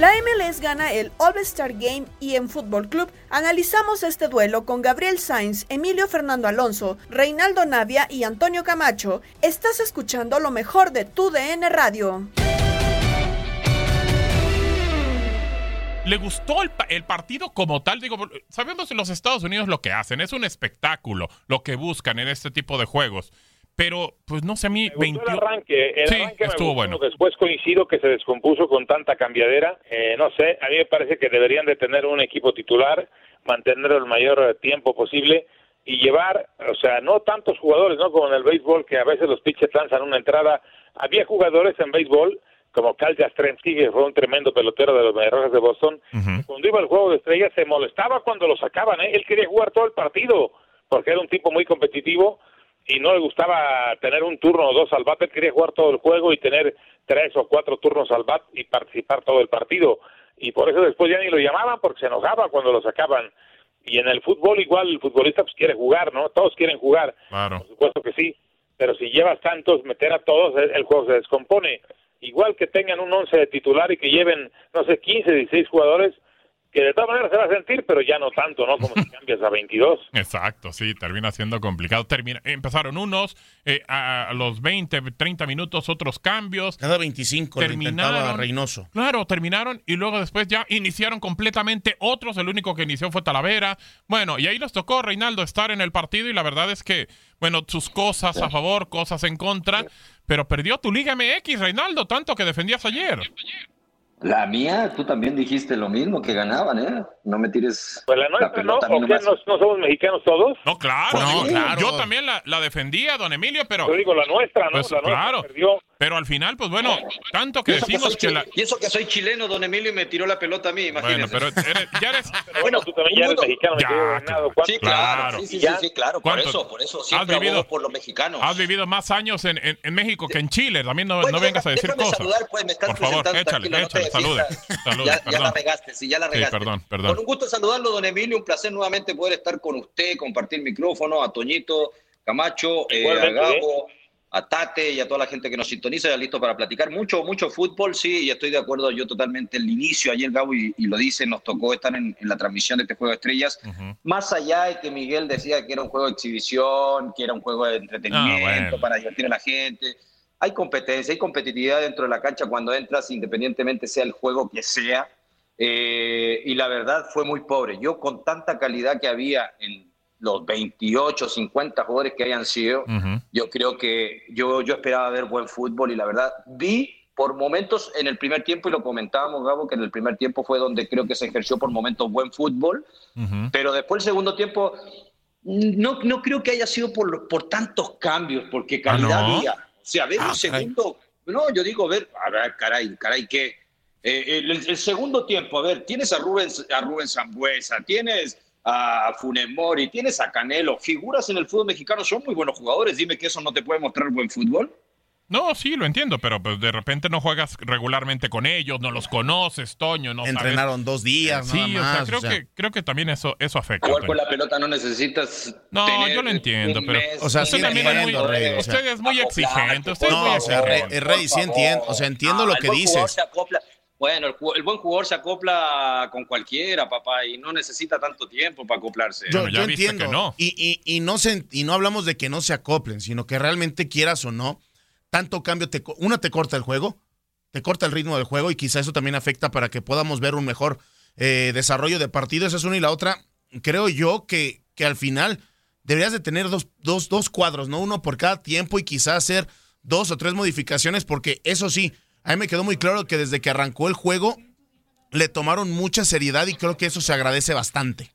La MLS gana el All-Star Game y en Fútbol Club analizamos este duelo con Gabriel Sainz, Emilio Fernando Alonso, Reinaldo Navia y Antonio Camacho. Estás escuchando lo mejor de tu DN Radio. le gustó el, el partido como tal. Digo, sabemos en los Estados Unidos lo que hacen, es un espectáculo lo que buscan en este tipo de juegos. Pero, pues no sé, a mí. Me gustó el arranque, el Sí, arranque me estuvo gustó. bueno. Después coincido que se descompuso con tanta cambiadera. Eh, no sé, a mí me parece que deberían de tener un equipo titular, mantenerlo el mayor tiempo posible y llevar, o sea, no tantos jugadores, ¿no? Como en el béisbol, que a veces los pitchers lanzan una entrada. Había jugadores en béisbol, como Cal Jastrzemski, que fue un tremendo pelotero de los Mediarrojas de Boston. Cuando iba al juego de estrellas se molestaba cuando lo sacaban, ¿eh? Él quería jugar todo el partido, porque era un tipo muy competitivo y no le gustaba tener un turno o dos al bat, él quería jugar todo el juego y tener tres o cuatro turnos al bat y participar todo el partido. Y por eso después ya ni lo llamaban porque se enojaba cuando lo sacaban. Y en el fútbol igual el futbolista pues quiere jugar, ¿no? Todos quieren jugar, Claro. por supuesto que sí, pero si llevas tantos, meter a todos, el, juego se descompone. Igual que tengan un once de titular y que lleven, no sé, 15, 16 jugadores, que de todas maneras se va a sentir, pero ya no tanto, ¿no? Como si cambias a 22. Exacto, sí, termina siendo complicado. Termina, empezaron unos, eh, a, los 20, 30 minutos otros cambios. Cada 25 lo intentaba terminaron. Reynoso. Claro, terminaron y luego después ya iniciaron completamente otros. El único que inició fue Talavera. Bueno, y ahí les tocó Reinaldo estar en el partido y la verdad es que, bueno, sus cosas a favor, cosas en contra, pero perdió tu Liga MX, Reinaldo, tanto que defendías ayer. La mía, tú también dijiste lo mismo, que ganaban, ¿eh? No me tires Pues la nuestra, ¿no? pelota mí ¿O qué? ¿No, no somos mexicanos todos? No, claro, No, digo, claro. yo también la, la defendía, don Emilio, pero... Yo digo la nuestra, ¿no? Pues, La nuestra claro, perdió. Pero al final, pues bueno, tanto que que decimos que chi- la... Y eso que soy chileno, don Emilio, y me tiró la pelota a mí, Bueno, imagínese. pero eres- ya eres... Bueno, tú también ya eres mexicano, me Ya, ganado. Sí, claro, sí, sí, sí, sí, claro, por eso, por eso ¿Has siempre vivido- abogo por los mexicanos. Has vivido más años en, en- en México que en Chile, también no, Bueno, no vengas a decir cosas. saludar, pues, me estás Por favor, échale, tranquilo, no te échale, salude. salude, ya, ya la regaste, sí, ya la Sí, regaste. perdón, perdón. Con un gusto saludarlo, don Emilio, un placer nuevamente poder estar con usted, compartir micrófono, a Toñito, Camacho, eh, a Igualmente, Gabo, a Tate y a toda la gente que nos sintoniza, ya listo para platicar. Mucho, mucho fútbol, sí, y estoy de acuerdo yo totalmente. El inicio, ayer Gabo y, y lo dice, nos tocó estar en, en la transmisión de este Juego de Estrellas. Más allá de que Miguel decía que era un juego de exhibición, que era un juego de entretenimiento Ah, bueno. para divertir a la gente. Hay competencia, hay competitividad dentro de la cancha cuando entras, independientemente sea el juego que sea. Eh, y la verdad fue muy pobre. Yo con tanta calidad que había en los 28, 50 jugadores que hayan sido, yo creo que yo, yo esperaba ver buen fútbol y la verdad vi por momentos en el primer tiempo, y lo comentábamos, Gabo, que en el primer tiempo fue donde creo que se ejerció por momentos buen fútbol, pero después el segundo tiempo No, no creo que haya sido por, por tantos cambios, porque calidad ¿Ah, no? había. O sea, ver Ah, un segundo. No, yo digo, a ver, a ver, caray, caray, ¿qué? Eh, el, el segundo tiempo, a ver, tienes a Rubén, a Rubén Zambuesa, tienes a Funes Mori, tienes a Canelo, figuras en el fútbol mexicano, son muy buenos jugadores. Dime que eso no te puede mostrar buen fútbol. No, sí, lo entiendo, pero pues de repente no juegas regularmente con ellos, no los conoces, Toño, no sabes. Entrenaron dos días, Sí, nada o sea, más, creo o sea. que creo que también eso eso afecta. Jugar con la pelota no necesitas. No, tener yo lo entiendo, pero O sea, usted sí también es muy, Rey, o sea. usted es muy exigente, usted es muy No, o sea, Rey, exigente. Rey, sí entiendo, o sea, entiendo lo el que dices. se acopla- Bueno, el, buen jugador se acopla con cualquiera, papá, y no necesita tanto tiempo para acoplarse. Yo, Bueno, ya yo viste entiendo. que no. Y, y, y no se, y no hablamos de que no se acoplen, sino que realmente quieras o no, tanto cambio, te, uno te corta el juego, te corta el ritmo del juego y quizá eso también afecta para que podamos ver un mejor eh, desarrollo de partido. Esa es una y la otra. Creo yo que, que al final deberías de tener dos, dos, dos cuadros, ¿no? Uno por cada tiempo y quizá hacer dos o tres modificaciones, porque eso sí, a mí me quedó muy claro que desde que arrancó el juego le tomaron mucha seriedad y creo que eso se agradece bastante.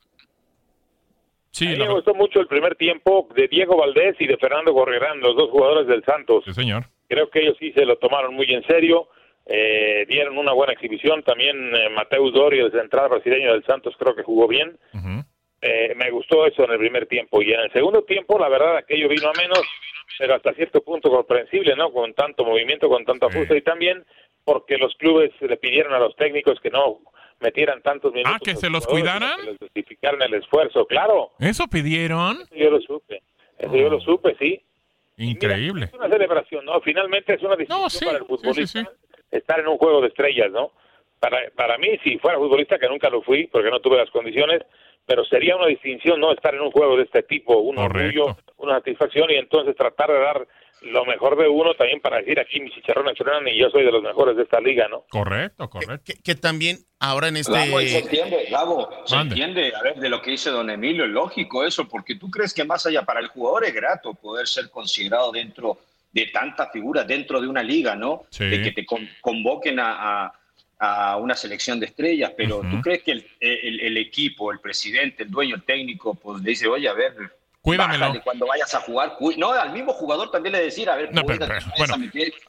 Sí, a mí la me gustó mucho el primer tiempo de Diego Valdés y de Fernando Gorrerán, los dos jugadores del Santos. sí, señor. Creo que ellos sí se lo tomaron muy en serio, eh, dieron una buena exhibición. También eh, Mateus Dori, el central brasileño del Santos, creo que jugó bien. Eh, me gustó eso en el primer tiempo. Y en el segundo tiempo, la verdad, aquello vino a menos, pero hasta cierto punto comprensible, ¿no? Con tanto movimiento, con tanta fuerza y también porque los clubes le pidieron a los técnicos que no metieran tantos minutos. Ah, que se los cuidaran. Que les justificaran el esfuerzo, claro. ¿Eso pidieron? Eso yo lo supe. Eso yo lo supe, sí. Increíble. Es una celebración, ¿no? Finalmente es una No, sí, para el sí, futbolista sí. estar en un juego de estrellas, ¿no? Para, para mí, si fuera futbolista, que nunca lo fui porque no tuve las condiciones, pero sería una distinción, ¿no? Estar en un juego de este tipo, un Correcto. orgullo, una satisfacción y entonces tratar de dar lo mejor de uno también para decir aquí mis chicharrones suenan y yo soy de los mejores de esta liga, ¿no? Correcto, correcto. Que, que también ahora en Gabo, y se este... entiende, Gabo, se Mande. entiende, a ver, de lo que dice don Emilio, es lógico eso, porque tú crees que más allá para el jugador es grato poder ser considerado dentro de tantas figuras, dentro de una liga, ¿no? Sí. De que te con- convoquen a, a- a una selección de estrellas, pero Ujú. tú crees que el, el- el equipo, el presidente, el dueño, el técnico, pues le dice, oye, a ver, Cuídamelo. cuando vayas a jugar, no, al mismo jugador también le decir, a ver, No, pero- pero, bueno,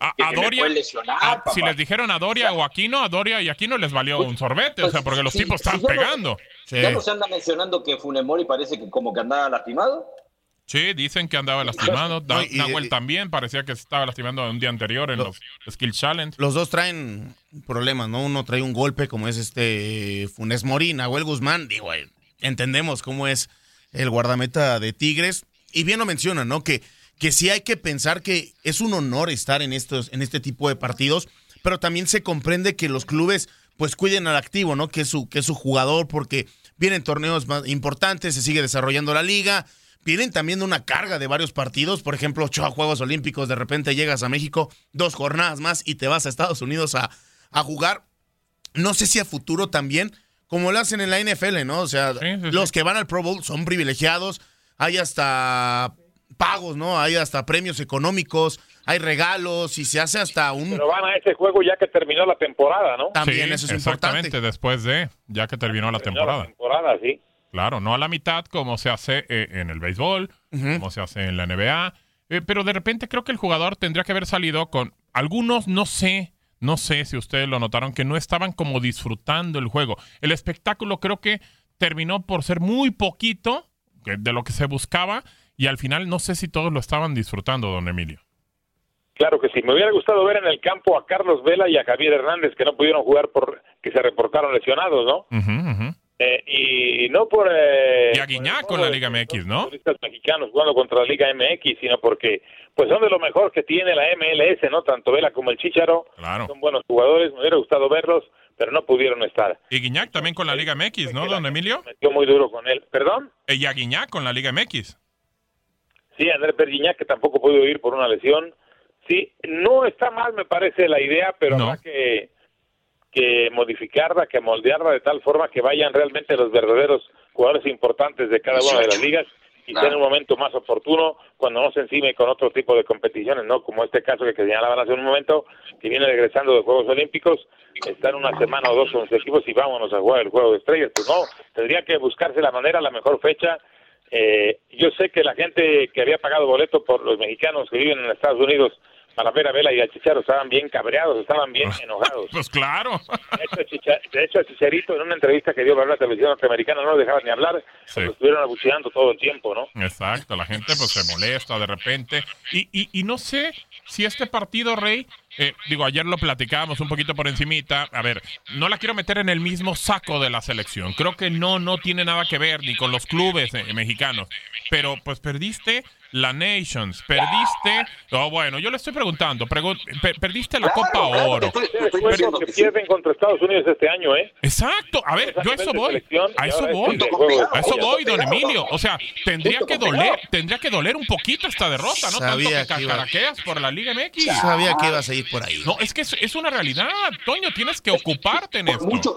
a que Doria, puedes lesionar, a- si les dijeron a Doria o Aquino, a Doria y Aquino les valió un sorbete, o pues, sea, porque los sí, tipos sí, están yo no- pegando. Sí. ¿Ya no se anda mencionando que Funemori parece que como que andaba lastimado? Sí, dicen que andaba lastimado. Da- No, y- Nahuel y- también parecía que se estaba lastimando un día anterior en Lo- los Skill Challenge. Los dos traen problemas, ¿no? Uno trae un golpe como es este Funes Mori, Nahuel Guzmán, digo, eh, entendemos cómo es el guardameta de Tigres. Y bien lo mencionan, ¿no? Que, que sí hay que pensar que es un honor estar en, estos, en este tipo de partidos, pero también se comprende que los clubes pues cuiden al activo, ¿no? Que es su, que es su jugador, porque vienen torneos más importantes, se sigue desarrollando la liga, vienen también de una carga de varios partidos, por ejemplo, ocho Juegos Olímpicos, de repente llegas a México, dos jornadas más y te vas a Estados Unidos a, a jugar. No sé si a futuro también, como lo hacen en la NFL, ¿no? O sea, Sí, sí, sí. los que van al Pro Bowl son privilegiados, hay hasta pagos, ¿no? Hay hasta premios económicos, hay regalos y se hace hasta un... Pero van a ese juego ya que terminó la temporada, ¿no? También Sí, eso es exactamente, importante. después de, ya que terminó la Terminó temporada. temporada, sí. Claro, no a la mitad como se hace eh, en el béisbol, como se hace en la NBA. Eh, pero de repente creo que el jugador tendría que haber salido con algunos, no sé, no sé si ustedes lo notaron, que no estaban como disfrutando el juego. El espectáculo creo que terminó por ser muy poquito de lo que se buscaba y al final no sé si todos lo estaban disfrutando, don Emilio. Claro que sí. Me hubiera gustado ver en el campo a Carlos Vela y a Javier Hernández que no pudieron jugar por que se reportaron lesionados, ¿no? Ujú, ujú. Eh, y no por... eh, Y con la Liga MX, ¿no? futbolistas mexicanos jugando contra la Liga MX, sino porque pues son de lo mejor que tiene la MLS, ¿no? Tanto Vela como el Chicharo. Claro. Son buenos jugadores. Me hubiera gustado verlos, pero no pudieron estar. Y Guiñac también con la Liga MX, ¿no, don Emilio? Metió muy duro con él. ¿Perdón? Y a Guiñac con la Liga MX. Sí, Andrés Pergiñac, que tampoco pudo ir por una lesión. Sí, no está mal, me parece, la idea, pero No. habrá que, que modificarla, que moldearla de tal forma que vayan realmente los verdaderos jugadores importantes de cada una de las ligas y sea en un momento más oportuno cuando no se encime con otro tipo de competiciones, ¿no? Como este caso que, señalaban hace un momento, que viene regresando de Juegos Olímpicos, está en una semana o dos con los equipos y vámonos a jugar el Juego de Estrellas. Pues no, tendría que buscarse la manera, la mejor fecha Eh, yo sé que la gente que había pagado boleto por los mexicanos que viven en Estados Unidos para ver a Vela y a Chicharo estaban bien cabreados, estaban bien enojados. Pues claro. De hecho, Chicha- de hecho, a Chicharito en una entrevista que dio para la televisión norteamericana no lo dejaban ni hablar, Sí. lo estuvieron abucheando todo el tiempo, ¿no? Exacto, la gente pues se molesta de repente. Y, y, y no sé si este partido, Rey, eh, digo, ayer lo platicábamos un poquito por encimita. A ver, no la quiero meter en el mismo saco de la selección. Creo que no, no tiene nada que ver ni con los clubes eh, mexicanos. Pero pues perdiste la Nations, perdiste... Oh, bueno, yo le estoy preguntando, pregun- per- perdiste la Copa Oro. Después los que pierden contra Estados Unidos este año, ¿eh? Exacto, a ver, yo a eso voy. A eso voy. A eso voy, don. Emilio. O sea, tendría que doler, tendría que doler un poquito esta derrota, ¿no? Sabía Tanto que iba- por la Liga MX. Sabía que ibas a ir por ahí. No, es que es, es una realidad, Toño, tienes que ocuparte en Por esto. mucho,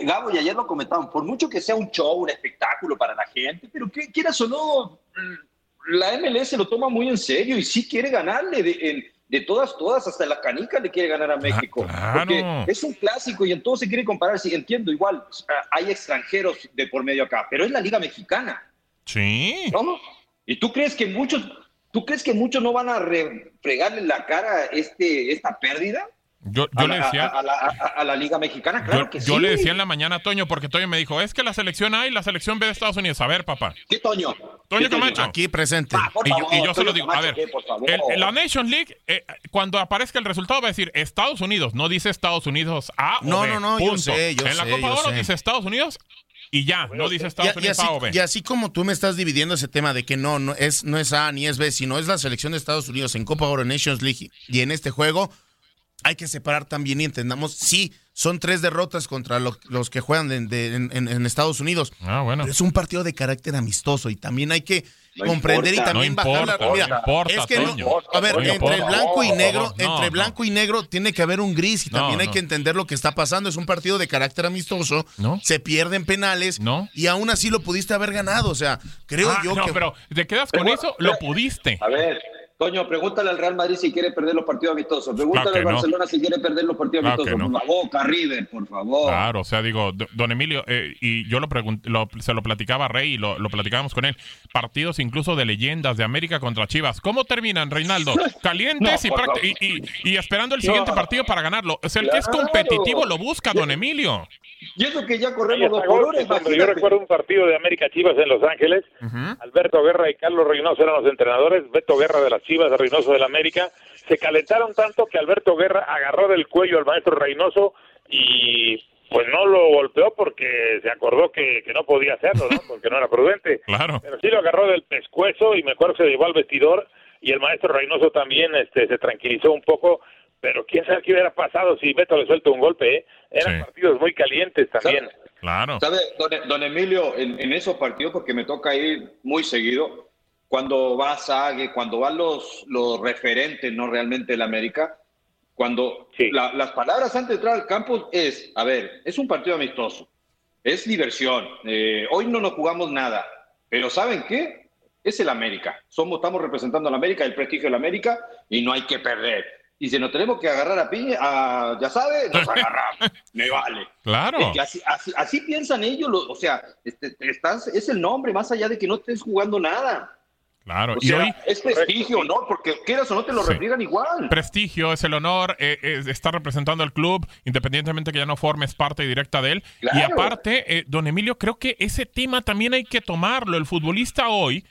Gabo, y ayer lo comentaban, por mucho que sea un show, un espectáculo para la gente, pero que quieras o no, la MLS lo toma muy en serio y sí quiere ganarle de, en- de todas, todas, hasta la canica le quiere ganar a México. claro. Porque es un clásico y entonces se quiere comparar. Sí, entiendo, igual ah, hay extranjeros de por medio acá, pero es la Liga Mexicana. Sí. ¿no? ¿Y tú crees que muchos, tú crees que muchos no van a re- fregarle la cara este, esta pérdida? Yo, yo le decía. a- a la- a- a la Liga Mexicana, claro Yo, que yo sí. le decía en la mañana a Toño, porque Toño me dijo, es que la selección A y la selección B de Estados Unidos. A ver, papá. ¿Qué Toño? Toño. Camacho. Aquí presente. y, yo, favor, y yo se lo digo, a ver, ¿qué? Por favor. el- la Nation League, eh, cuando aparezca el resultado va a decir Estados Unidos, no dice Estados Unidos A o No, B, no, no, yo punto. sé, yo En la sé, Copa yo Oro sé. dice Estados Unidos y ya, no dice Estados y Unidos así, A o B. y así como tú me estás dividiendo ese tema de que no, no es, no es A ni es B, sino es la selección de Estados Unidos en Copa Oro Nations League y en este juego, hay que separar también y entendamos, sí, son tres derrotas contra lo- los que juegan de- de- en, en- en Estados Unidos. Ah, bueno. Pero es un partido de carácter amistoso y también hay que No comprender importa. y también No bajar la mira, no importa, es que no- a ver, No entre importa. blanco y negro, no, entre no. blanco y negro tiene que haber un gris y No, también hay no. que entender lo que está pasando. Es un partido de carácter amistoso, No. se pierden penales No. y aún así lo pudiste haber ganado. O sea, creo Ah, yo no, que pero te quedas con Pero, eso, pero- lo pudiste. A ver, Toño, pregúntale al Real Madrid si quiere perder los partidos amistosos. Pregúntale Claro al no. Barcelona si quiere perder los partidos Claro amistosos. no. Por favor, Boca, River, por favor. Claro, o sea, digo, don Emilio, eh, y yo lo, lo- se lo platicaba a Rey y lo, lo platicábamos con él, partidos incluso de leyendas de América contra Chivas. ¿Cómo terminan, Reinaldo? Calientes No, y, y, y- y esperando el siguiente No. partido para ganarlo. O sea, el que es competitivo lo busca, don Emilio. Y eso que ya corremos dos hombre. Yo recuerdo un partido de América Chivas en Los Ángeles. Alberto Guerra y Carlos Reynoso eran los entrenadores. Beto Guerra de las Chivas, Reynoso del América. Se calentaron tanto que Alberto Guerra agarró del cuello al maestro Reynoso y pues no lo golpeó porque se acordó que, que no podía hacerlo, ¿no? Porque no era prudente. Claro. Pero sí lo agarró del pescuezo y mejor se llevó al vestidor y el maestro Reynoso también este, se tranquilizó un poco. Pero quién sabe qué hubiera pasado si Beto le suelta un golpe, ¿eh? Eran Sí. partidos muy calientes también. Claro. ¿Sabe, don, don Emilio, en, en esos partidos, porque me toca ir muy seguido, cuando va Sague, cuando van los, los referentes, no realmente del América, cuando Sí. la- las palabras antes de entrar al campo es, a ver, es un partido amistoso, es diversión, eh, hoy no nos jugamos nada, pero ¿saben qué? Es el América, Somos, estamos representando al América, el prestigio del América, y no hay que perder. Y si nos tenemos que agarrar a piña, a, ya sabe, nos agarramos, me vale. Claro. Es que así, así, así piensan ellos, lo- o sea, este, estás, es el nombre, más allá de que no estés jugando nada. Claro. O y sea, hoy es prestigio, ¿no? Porque quieras o no te lo Sí. refriegan igual. prestigio, es el honor, eh, eh, está representando al club, independientemente que ya no formes parte directa de él. Y aparte, eh, don Emilio, creo que ese tema también hay que tomarlo. El futbolista hoy,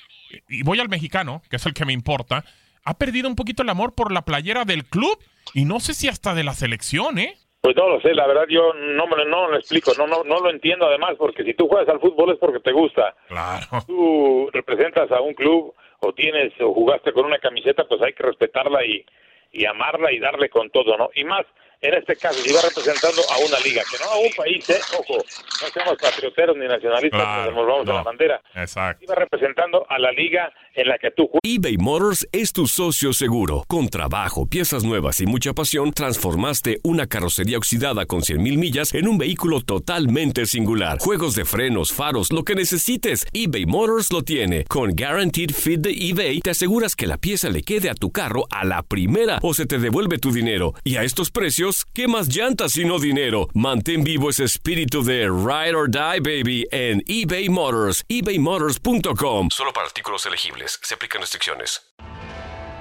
y voy al mexicano, que es el que me importa, ha perdido un poquito el amor por la playera del club y no sé si hasta de la selección, ¿eh? Pues no lo sé, la verdad yo no me no lo explico, no, no, no lo entiendo además, porque si tú juegas al fútbol es porque te gusta. Claro. Tú representas a un club o tienes o jugaste con una camiseta, pues hay que respetarla y, y amarla y darle con todo, ¿no? Y más, en este caso, si va representando a una liga, que no a un país, ¿eh? Ojo, no seamos patrioteros ni nacionalistas, Claro, nos volvamos a no. la bandera. Exacto. Iba representando a la liga en la que tú juegas. eBay Motors es tu socio seguro. Con trabajo, piezas nuevas y mucha pasión, transformaste una carrocería oxidada con 100.000 millas en un vehículo totalmente singular. Juegos de frenos, faros, lo que necesites, eBay Motors lo tiene. Con Guaranteed Fit de eBay, te aseguras que la pieza le quede a tu carro a la primera o se te devuelve tu dinero. Y a estos precios, ¿qué más llantas sino dinero? Mantén vivo ese espíritu de Ride or Die Baby en eBay Motors, ebaymotors.com. Solo para artículos elegibles, se aplican restricciones.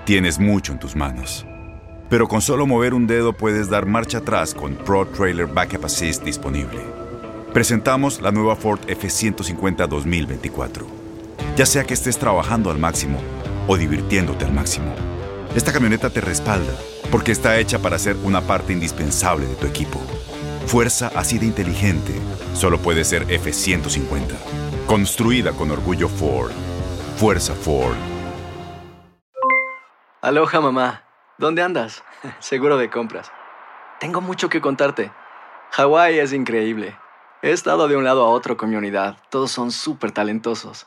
Tienes mucho en tus manos. Pero con solo mover un dedo puedes dar marcha atrás con Pro Trailer Backup Assist disponible. Presentamos la nueva Ford F150 2024. Ya sea que estés trabajando al máximo o divirtiéndote al máximo, esta camioneta te respalda porque está hecha para ser una parte indispensable de tu equipo. Fuerza así de inteligente solo puede ser F150. Construida con orgullo Ford. Fuerza Ford. Aloha mamá. ¿Dónde andas? Seguro de compras. Tengo mucho que contarte. Hawái es increíble. He estado de un lado a otro con mi unidad. Todos son súper talentosos.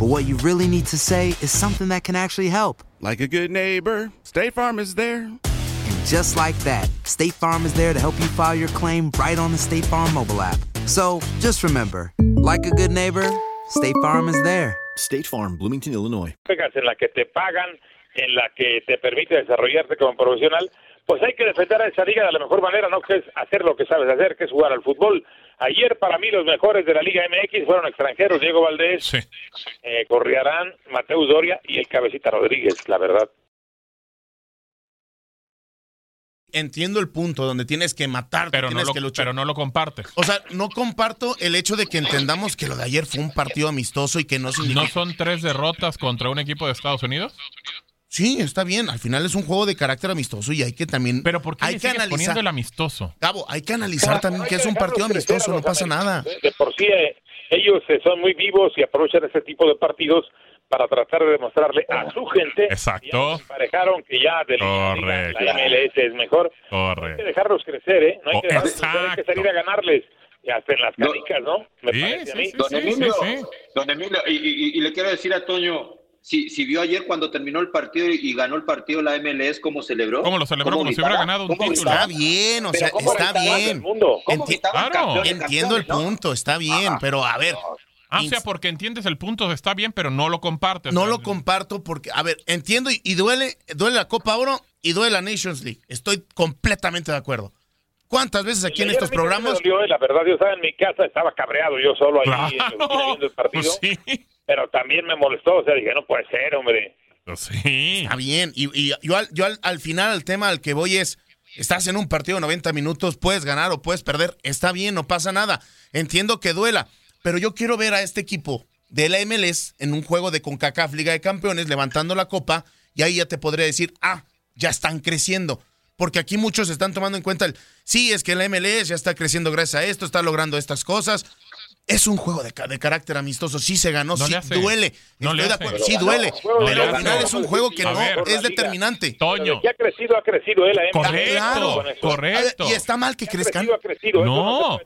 but what you really need to say is something that can actually help. Like a good neighbor, State Farm is there. And just like that, State Farm is there to help you file your claim right on the State Farm mobile app. So just remember, like a good neighbor, State Farm is there. State Farm, Bloomington, Illinois. en la que te pagan, en la que te permite desarrollarte como profesional, pues hay que defender a esa liga de la mejor manera, no que es hacer lo que sabes hacer, que es jugar al fútbol. Ayer para mí los mejores de la Liga MX fueron extranjeros, Diego Valdés, eh, Corriarán, Mateus Doria y el Cabecita Rodríguez, la verdad. Entiendo el punto donde tienes que matarte, Pero no, tienes lo, que luchar. pero no lo compartes. O sea, no comparto el hecho de que entendamos que lo de ayer fue un partido amistoso y que no significa... ¿No son tres derrotas contra un equipo de Estados Unidos? Sí, está bien. Al final es un juego de carácter amistoso y hay que también... Pero ¿por qué hay le que analizar... poniendo el amistoso? Gabo, hay que analizar también que es un partido amistoso, no pasa nada. De, de por sí, eh, ellos eh, son muy vivos y aprovechan ese tipo de partidos para tratar de demostrarle a su gente Exacto. que parejaron que ya de la, Correcto. la MLS es mejor. Hay que Correcto. dejarlos crecer, ¿eh? No hay Oh, que, dejarlos crecer, hay que salir a ganarles. Y hasta en las canicas, ¿no? Me Sí, parece a sí, mí. sí, Don Emilio, sí, sí. don Emilio, y, y- y le quiero decir a Toño, si, si vio ayer cuando terminó el partido y, y ganó el partido la MLS, ¿cómo celebró? ¿Cómo lo celebró? Como si hubiera gritaba? ganado un ¿Cómo título. Está bien, o sea, ¿cómo está bien. del mundo? ¿Cómo Enti- gritaban Claro. campeones, Entiendo el no? punto, está bien, pero a ver, Ah, o sea, porque entiendes el punto, está bien, pero no lo compartes. no lo comparto porque, a ver, entiendo y, y duele, duele la Copa Oro y duele la Nations League. Estoy completamente de acuerdo. ¿Cuántas veces aquí en estos programas? me dolió, eh, la verdad, yo estaba en mi casa, estaba cabreado yo solo ahí oficina viendo el partido, Pues sí. Pero también me molestó, o sea, dije, no puede ser, hombre. Pues sí. Está bien. Y, y yo, al, yo al, al final, el tema al que voy es: estás en un partido de 90 minutos, puedes ganar o puedes perder. Está bien, no pasa nada. Entiendo que duela. Pero yo quiero ver a este equipo de la MLS en un juego de CONCACAF Liga de Campeones levantando la copa. Y ahí ya te podría decir: ah, ya están creciendo. Porque aquí muchos están tomando en cuenta el. Sí, es que la MLS ya está creciendo gracias a esto, está logrando estas cosas. Es un juego de, de carácter amistoso. Sí se ganó, No sí duele. No Estoy de acuerdo, sí duele. Pero no al final es un juego que A no ver. es determinante. Toño. Que ha crecido, ha crecido él, ¿eh? Correcto, Claro. Correcto. Y está mal que Ha crezcan. crecido, ha crecido, No,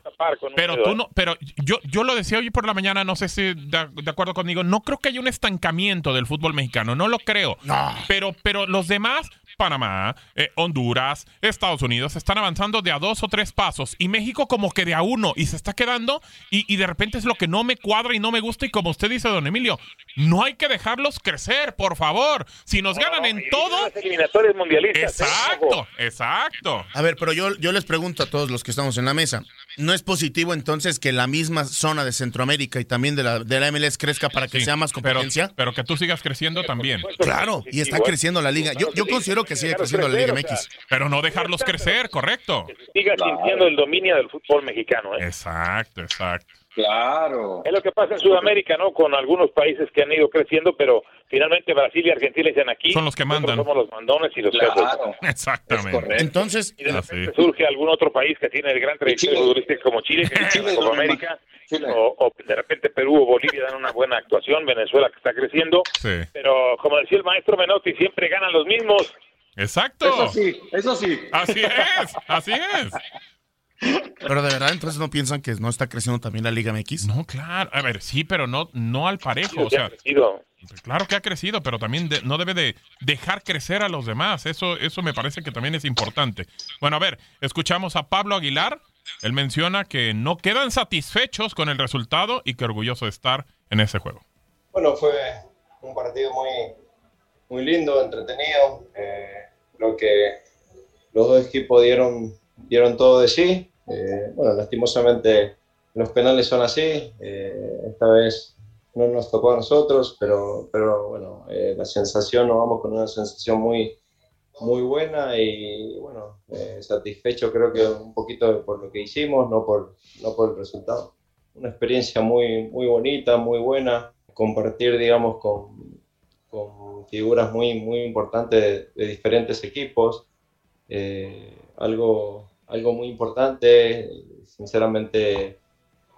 pero tú ¿eh? no, pero yo, yo lo decía hoy por la mañana, no sé si de, de acuerdo conmigo, no creo que haya un estancamiento del fútbol mexicano, no lo creo. No. Pero, pero los demás, Panamá, eh, Honduras, Estados Unidos, están avanzando de a dos o tres pasos y México como que de a uno y se está quedando y, y de repente es lo que no me cuadra y no me gusta y como usted dice, don Emilio, no hay que dejarlos crecer, por favor. Si nos ganan No, en todo... las eliminatorias mundialistas. ¿eh? Exacto, exacto. A ver, pero yo, yo les pregunto a todos los que estamos en la mesa, ¿no es positivo entonces que la misma zona de Centroamérica y también de la, de la MLS crezca para que Sí, sea más competencia? pero que tú sigas creciendo también. Claro, y está creciendo la liga. Yo, yo considero que sigue creciendo la Liga MX. Pero no dejarlos crecer, correcto. Siga sintiendo el dominio del fútbol mexicano, ¿eh? Exacto, exacto. Claro. Es lo que pasa en Sudamérica, ¿no? Con algunos países que han ido creciendo, pero finalmente Brasil y Argentina dicen aquí. Son los que mandan. Somos los mandones y los Claro. jefes. Exactamente. Entonces, Y de Ah, repente sí. surge algún otro país que tiene el gran tradición futbolística como Chile, que Chile más- América, Chile. o, o de repente Perú o Bolivia dan una buena actuación, Venezuela que está creciendo, Sí. pero como decía el maestro Menotti, siempre ganan los mismos. Exacto. Eso sí, eso sí. Así es, así es. Pero de verdad, entonces no piensan que no está creciendo también la Liga MX. No, claro. A ver, sí, pero no, no al parejo. O Que ha sea, crecido. claro que ha crecido, pero también de- no debe de dejar crecer a los demás. Eso, eso me parece que también es importante. Bueno, a ver, escuchamos a Pablo Aguilar. Él menciona que no quedan satisfechos con el resultado y que orgulloso de estar en ese juego. Bueno, fue un partido muy, muy lindo, entretenido. Eh, creo que los dos equipos dieron, dieron todo de sí. Eh, bueno, lastimosamente los penales son así. Eh, esta vez no nos tocó a nosotros, pero, pero bueno, eh, la sensación, nos vamos con una sensación muy, muy buena y bueno, satisfecho creo que un poquito por lo que hicimos, no por, no por el resultado. Una experiencia muy, muy bonita, muy buena, compartir, digamos, con, con figuras muy, muy importantes de, de diferentes equipos, algo, algo muy importante, sinceramente,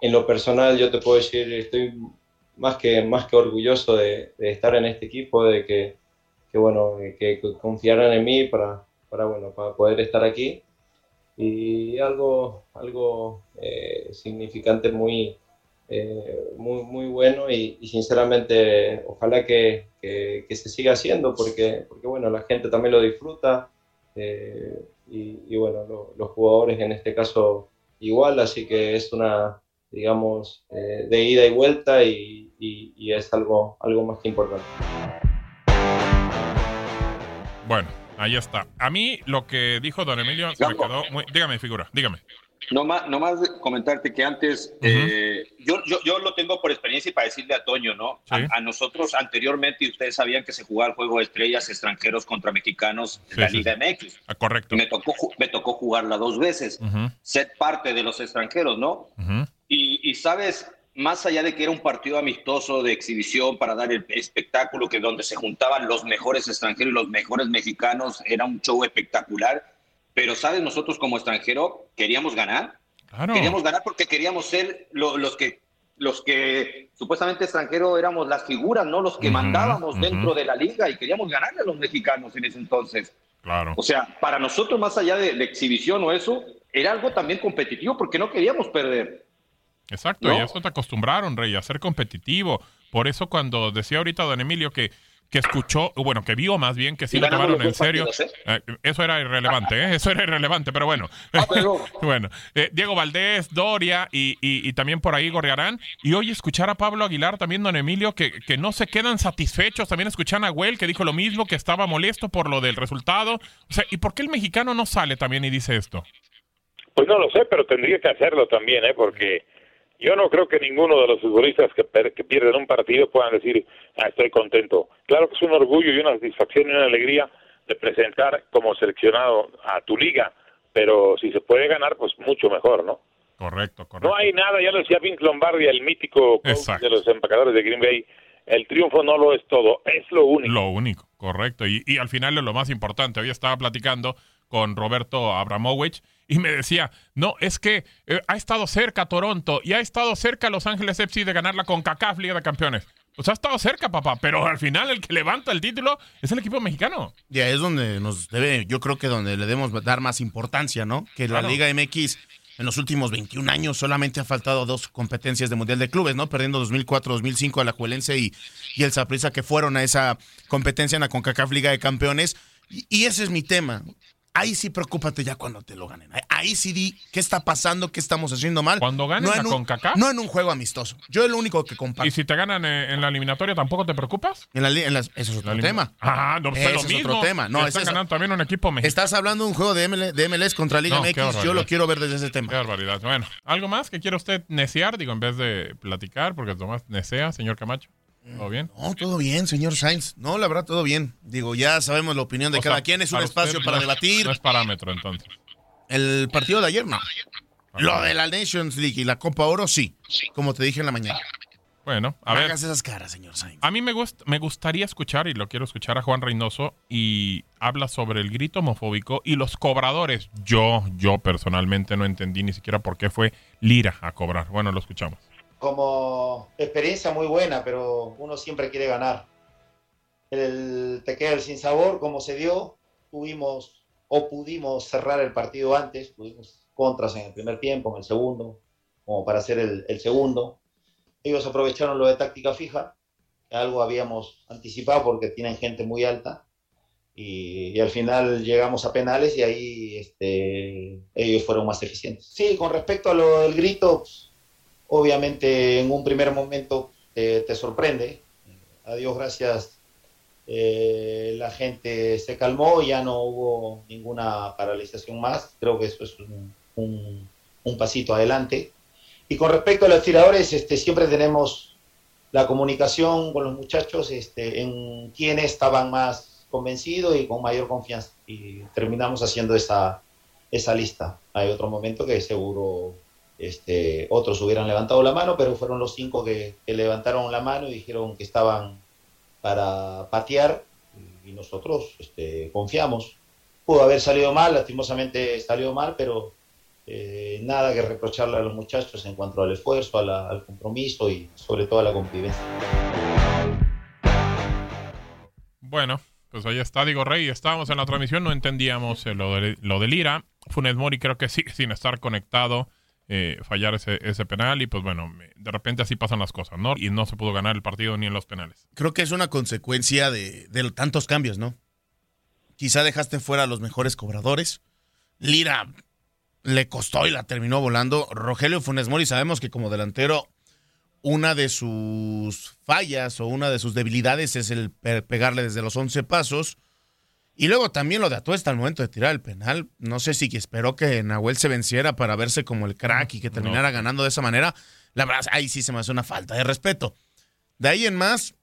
en lo personal yo te puedo decir, estoy más que, más que orgulloso de, de estar en este equipo, de que, que bueno, que confiaran en mí para, para, bueno, para poder estar aquí. Y algo, algo eh, significante muy, eh, muy, muy bueno y, y sinceramente ojalá que, que, que, se siga haciendo porque, porque bueno, la gente también lo disfruta eh, y, y, bueno, lo, los jugadores en este caso igual, así que es una, digamos, eh, de ida y vuelta y, y, y es algo, algo más que importante. Bueno, ahí está. A mí lo que dijo don Emilio se me quedó muy... Dígame, figura, dígame. No más, no más comentarte que antes, uh -huh. eh, yo, yo, yo, lo tengo por experiencia y para decirle a Toño, ¿no? Sí. A, a, nosotros anteriormente, y ustedes sabían que se jugaba el juego de estrellas extranjeros contra mexicanos en sí, la Liga sí. MX. Ah, correcto. Me tocó, me tocó jugarla dos veces, uh -huh. ser parte de los extranjeros, ¿no? Uh -huh. y, y, sabes, más allá de que era un partido amistoso de exhibición para dar el espectáculo, que donde se juntaban los mejores extranjeros y los mejores mexicanos, era un show espectacular pero, ¿sabes? Nosotros como extranjero queríamos ganar. Claro. Queríamos ganar porque queríamos ser lo, los que los que supuestamente extranjero éramos las figuras, no los que uh -huh, mandábamos uh -huh. dentro de la liga y queríamos ganarle a los mexicanos en ese entonces. Claro. O sea, para nosotros, más allá de la exhibición o eso, era algo también competitivo porque no queríamos perder. Exacto, ¿no? y eso te acostumbraron, Rey, a ser competitivo. Por eso cuando decía ahorita don Emilio que que escuchó, bueno, que vio más bien que sí lo tomaron en serio. Partidos, ¿eh? Eh, eso era irrelevante, ¿eh? Eso era irrelevante, pero bueno. Ah, pero... bueno, eh, Diego Valdés, Doria y, y, y, también por ahí Gorriarán. Y hoy escuchar a Pablo Aguilar, también don Emilio, que, que no se quedan satisfechos. También escuchan a Well, que dijo lo mismo, que estaba molesto por lo del resultado. O sea, ¿y por qué el mexicano no sale también y dice esto? Pues no lo sé, pero tendría que hacerlo también, ¿eh? Porque yo no creo que ninguno de los futbolistas que, que, pierden un partido puedan decir, ah, estoy contento. Claro que es un orgullo y una satisfacción y una alegría de presentar como seleccionado a tu liga, pero si se puede ganar, pues mucho mejor, ¿no? Correcto, correcto. No hay nada, ya lo decía Vince Lombardi, el mítico coach de los empacadores de Green Bay. El triunfo no lo es todo, es lo único. Lo único, correcto. Y, y al final es lo más importante. Hoy estaba platicando con Roberto Abramovich y me decía, no, es que eh, ha estado cerca Toronto y ha estado cerca Los Ángeles FC de ganar la CONCACAF Liga de Campeones. Pues ha estado cerca, papá, pero al final el que levanta el título es el equipo mexicano. Ya es donde nos debe, yo creo que donde le debemos dar más importancia, ¿no? Que claro. la Liga MX en los últimos 21 años solamente ha faltado dos competencias de Mundial de Clubes, ¿no? Perdiendo 2004-2005 a la Juelense y, y el Saprissa que fueron a esa competencia en la CONCACAF Liga de Campeones. Y ese es mi tema ahí sí preocúpate ya cuando te lo ganen. Ahí sí di qué está pasando, qué estamos haciendo mal. Cuando ganen no la CONCACAF. No en un juego amistoso. Yo es lo único que comparto. ¿Y si te ganan en la eliminatoria tampoco te preocupas? En la, en la, eso es otro la tema. Ah, no, eso lo es mismo. otro tema. No, Están es ganando también un equipo mexicano. Estás hablando de un juego de, ML, de MLS contra Liga no, MX. Yo lo quiero ver desde ese tema. Qué barbaridad. Bueno, ¿algo más que quiera usted necear? Digo, en vez de platicar, porque Tomás nesea, señor Camacho. ¿Todo bien? No, todo bien, señor Sainz. No, la verdad, todo bien. Digo, ya sabemos la opinión de o cada sea, quien. Es un espacio para no, debatir. No es parámetro, entonces. El partido de ayer, no. Lo de la Nations League y la Copa Oro, sí. Como te dije en la mañana. Bueno, a No ver. hagas esas caras, señor Sainz. A mí me, gust- me gustaría escuchar, y lo quiero escuchar a Juan Reynoso, y habla sobre el grito homofóbico y los cobradores. Yo, yo personalmente no entendí ni siquiera por qué fue Lira a cobrar. Bueno, lo escuchamos. Como experiencia muy buena, pero uno siempre quiere ganar. El, te queda el sinsabor, como se dio, tuvimos o pudimos cerrar el partido antes, tuvimos contras en el primer tiempo, en el segundo, como para hacer el, el segundo. Ellos aprovecharon lo de táctica fija, que algo habíamos anticipado porque tienen gente muy alta, y, y al final llegamos a penales y ahí este, ellos fueron más eficientes. Sí, con respecto a lo del grito, obviamente en un primer momento eh, te sorprende. A Dios gracias, eh, la gente se calmó, ya no hubo ninguna paralización más. Creo que eso es un, un- pasito adelante. Y con respecto a los tiradores, este, siempre tenemos la comunicación con los muchachos este, en quiénes estaban más convencidos y con mayor confianza. Y terminamos haciendo esa, esa lista. Hay otro momento que seguro este, otros hubieran levantado la mano, pero fueron los cinco que, que levantaron la mano y dijeron que estaban para patear y nosotros este, confiamos. Pudo haber salido mal, lastimosamente salió mal, pero eh, nada que reprocharle a los muchachos en cuanto al esfuerzo, la- al compromiso y sobre todo a la convivencia. Bueno, pues ahí está, digo Rey, estábamos en la transmisión, no entendíamos eh, lo, de, lo del Lira. Funes Mori creo que sigue sin estar conectado, eh, fallar ese, ese penal y pues bueno, de repente así pasan las cosas, ¿no? Y no se pudo ganar el partido ni en los penales. Creo que es una consecuencia de, de tantos cambios, ¿no? Quizá dejaste fuera a los mejores cobradores. Lira le costó y la terminó volando. Rogelio Funes Mori sabemos que como delantero una de sus fallas o una de sus debilidades es el pe- pegarle desde los 11 pasos. Y luego también lo de Atuesta al momento de tirar el penal. No sé si esperó que Nahuel se venciera para verse como el crack y que terminara ganando de esa manera. La verdad, ahí sí se me hace una falta de respeto. De ahí en más,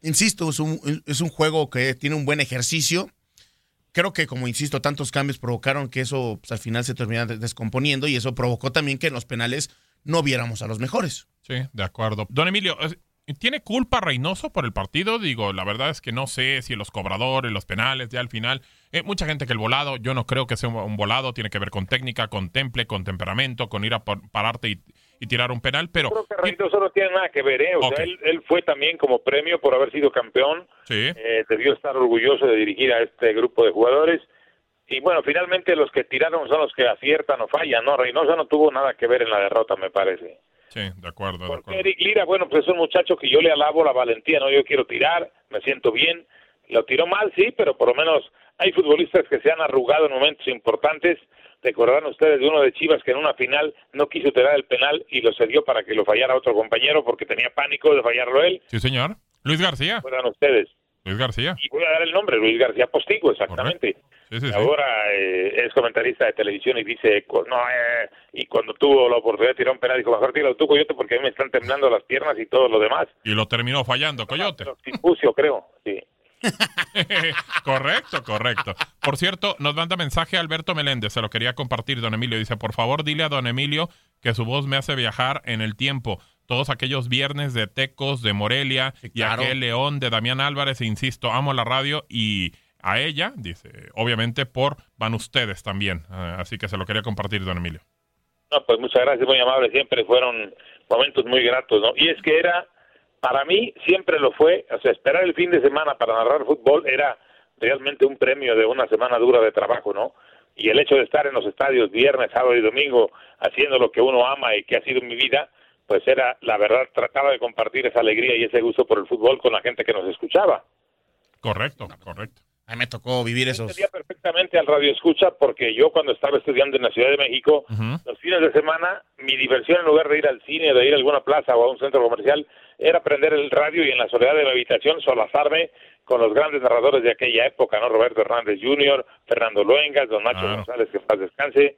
insisto, es un, es un juego que tiene un buen ejercicio. Creo que, como insisto, tantos cambios provocaron que eso pues, al final se termina de- descomponiendo y eso provocó también que en los penales no viéramos a los mejores. Sí, de acuerdo. Don Emilio, es- ¿tiene culpa Reynoso por el partido? Digo, la verdad es que no sé si los cobradores, los penales, ya al final. eh, mucha gente que el volado, yo no creo que sea un, volado, tiene que ver con técnica, con temple, con temperamento, con ir a pararte y, y tirar un penal, pero. Creo que Reynoso no tiene nada que ver, ¿eh? O sea, él, él fue también como premio por haber sido campeón. Sí. Eh, debió estar orgulloso de dirigir a este grupo de jugadores. Y bueno, finalmente los que tiraron son los que aciertan o fallan, ¿no? Reynoso no tuvo nada que ver en la derrota, me parece. Sí, de acuerdo, de acuerdo. Eric Lira, bueno, pues es un muchacho que yo le alabo la valentía, ¿no? Yo quiero tirar, me siento bien. Lo tiró mal, sí, pero por lo menos hay futbolistas que se han arrugado en momentos importantes. Recordarán ustedes de uno de Chivas que en una final no quiso tirar el penal y lo cedió para que lo fallara otro compañero porque tenía pánico de fallarlo él. Sí, señor. Luis García. Recuerdan ustedes. Luis García. Y voy a dar el nombre, Luis García Postigo, exactamente. Sí, sí, sí. Ahora eh, es comentarista de televisión y dice, no, eh, y cuando tuvo la oportunidad de tirar un penal, dijo, mejor tíralo tú, Coyote, porque a mí me están temblando las piernas y todo lo demás. Y lo terminó fallando, Coyote. Tipucio, creo, sí. correcto, correcto. Por cierto, nos manda mensaje Alberto Meléndez, se lo quería compartir, don Emilio. Dice, por favor, dile a don Emilio que su voz me hace viajar en el tiempo. Todos aquellos viernes de Tecos, de Morelia, y claro. aquel León de Damián Álvarez, e insisto, amo la radio y a ella, dice, obviamente por van ustedes también. Ah, así que se lo quería compartir, don Emilio. No, pues muchas gracias, muy amable, siempre fueron momentos muy gratos, ¿no? Y es que era, para mí, siempre lo fue, o sea, esperar el fin de semana para narrar fútbol era realmente un premio de una semana dura de trabajo, ¿no? Y el hecho de estar en los estadios viernes, sábado y domingo haciendo lo que uno ama y que ha sido mi vida, pues era, la verdad, trataba de compartir esa alegría y ese gusto por el fútbol con la gente que nos escuchaba. Correcto, correcto. A mí me tocó vivir esos. Entendía perfectamente al radio escucha porque yo cuando estaba estudiando en la Ciudad de México, los fines de semana, mi diversión en lugar de ir al cine, de ir a alguna plaza o a un centro comercial, era prender el radio y en la soledad de mi habitación solazarme con los grandes narradores de aquella época, ¿no? Roberto Hernández Jr., Fernando Luengas, Don Nacho González, que paz descanse.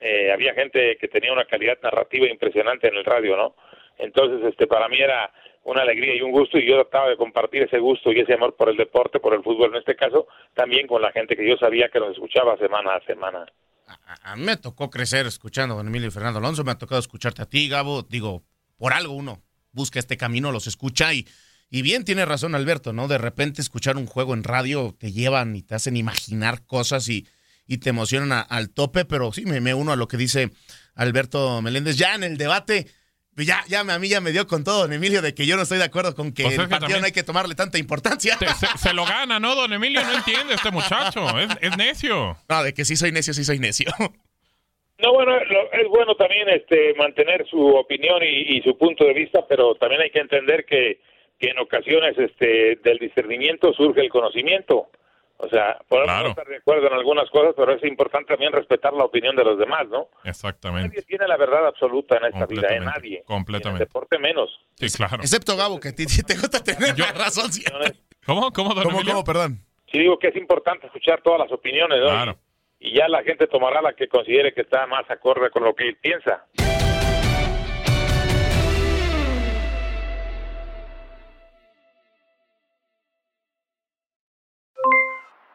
Eh, había gente que tenía una calidad narrativa impresionante en el radio, ¿no? Entonces, este, para mí era una alegría y un gusto y yo trataba de compartir ese gusto y ese amor por el deporte, por el fútbol en este caso, también con la gente que yo sabía que nos escuchaba semana a semana. a, mí me tocó crecer escuchando a don Emilio y Fernando Alonso, me ha tocado escucharte a ti, Gabo. Digo, por algo uno busca este camino, los escucha y, y bien tiene razón Alberto, ¿no? De repente escuchar un juego en radio te llevan y te hacen imaginar cosas y, y te emocionan al tope, pero sí me, me uno a lo que dice Alberto Meléndez. Ya en el debate ya, ya a mí ya me dio con todo, don Emilio, de que yo no estoy de acuerdo con que el partido no hay que tomarle tanta importancia. se, lo gana, ¿no, don Emilio? No entiende este muchacho, es, necio. No, de que sí soy necio, sí soy necio. No, bueno, es bueno también este mantener su opinión y, su punto de vista, pero también hay que entender que, que en ocasiones este del discernimiento surge el conocimiento. O sea, podemos estar de acuerdo en algunas cosas, pero es importante también respetar la opinión de los demás, ¿no? Exactamente. Nadie tiene la verdad absoluta en esta vida, ¿eh? Nadie. Completamente. En el deporte menos. Sí, claro. Excepto Gabo, que te, te gusta tener razón. ¿Cómo? ¿Cómo, don ¿Cómo, cómo, perdón? Sí, digo que es importante escuchar todas las opiniones, ¿no? Claro. Y ya la gente tomará la que considere que está más acorde con lo que él piensa.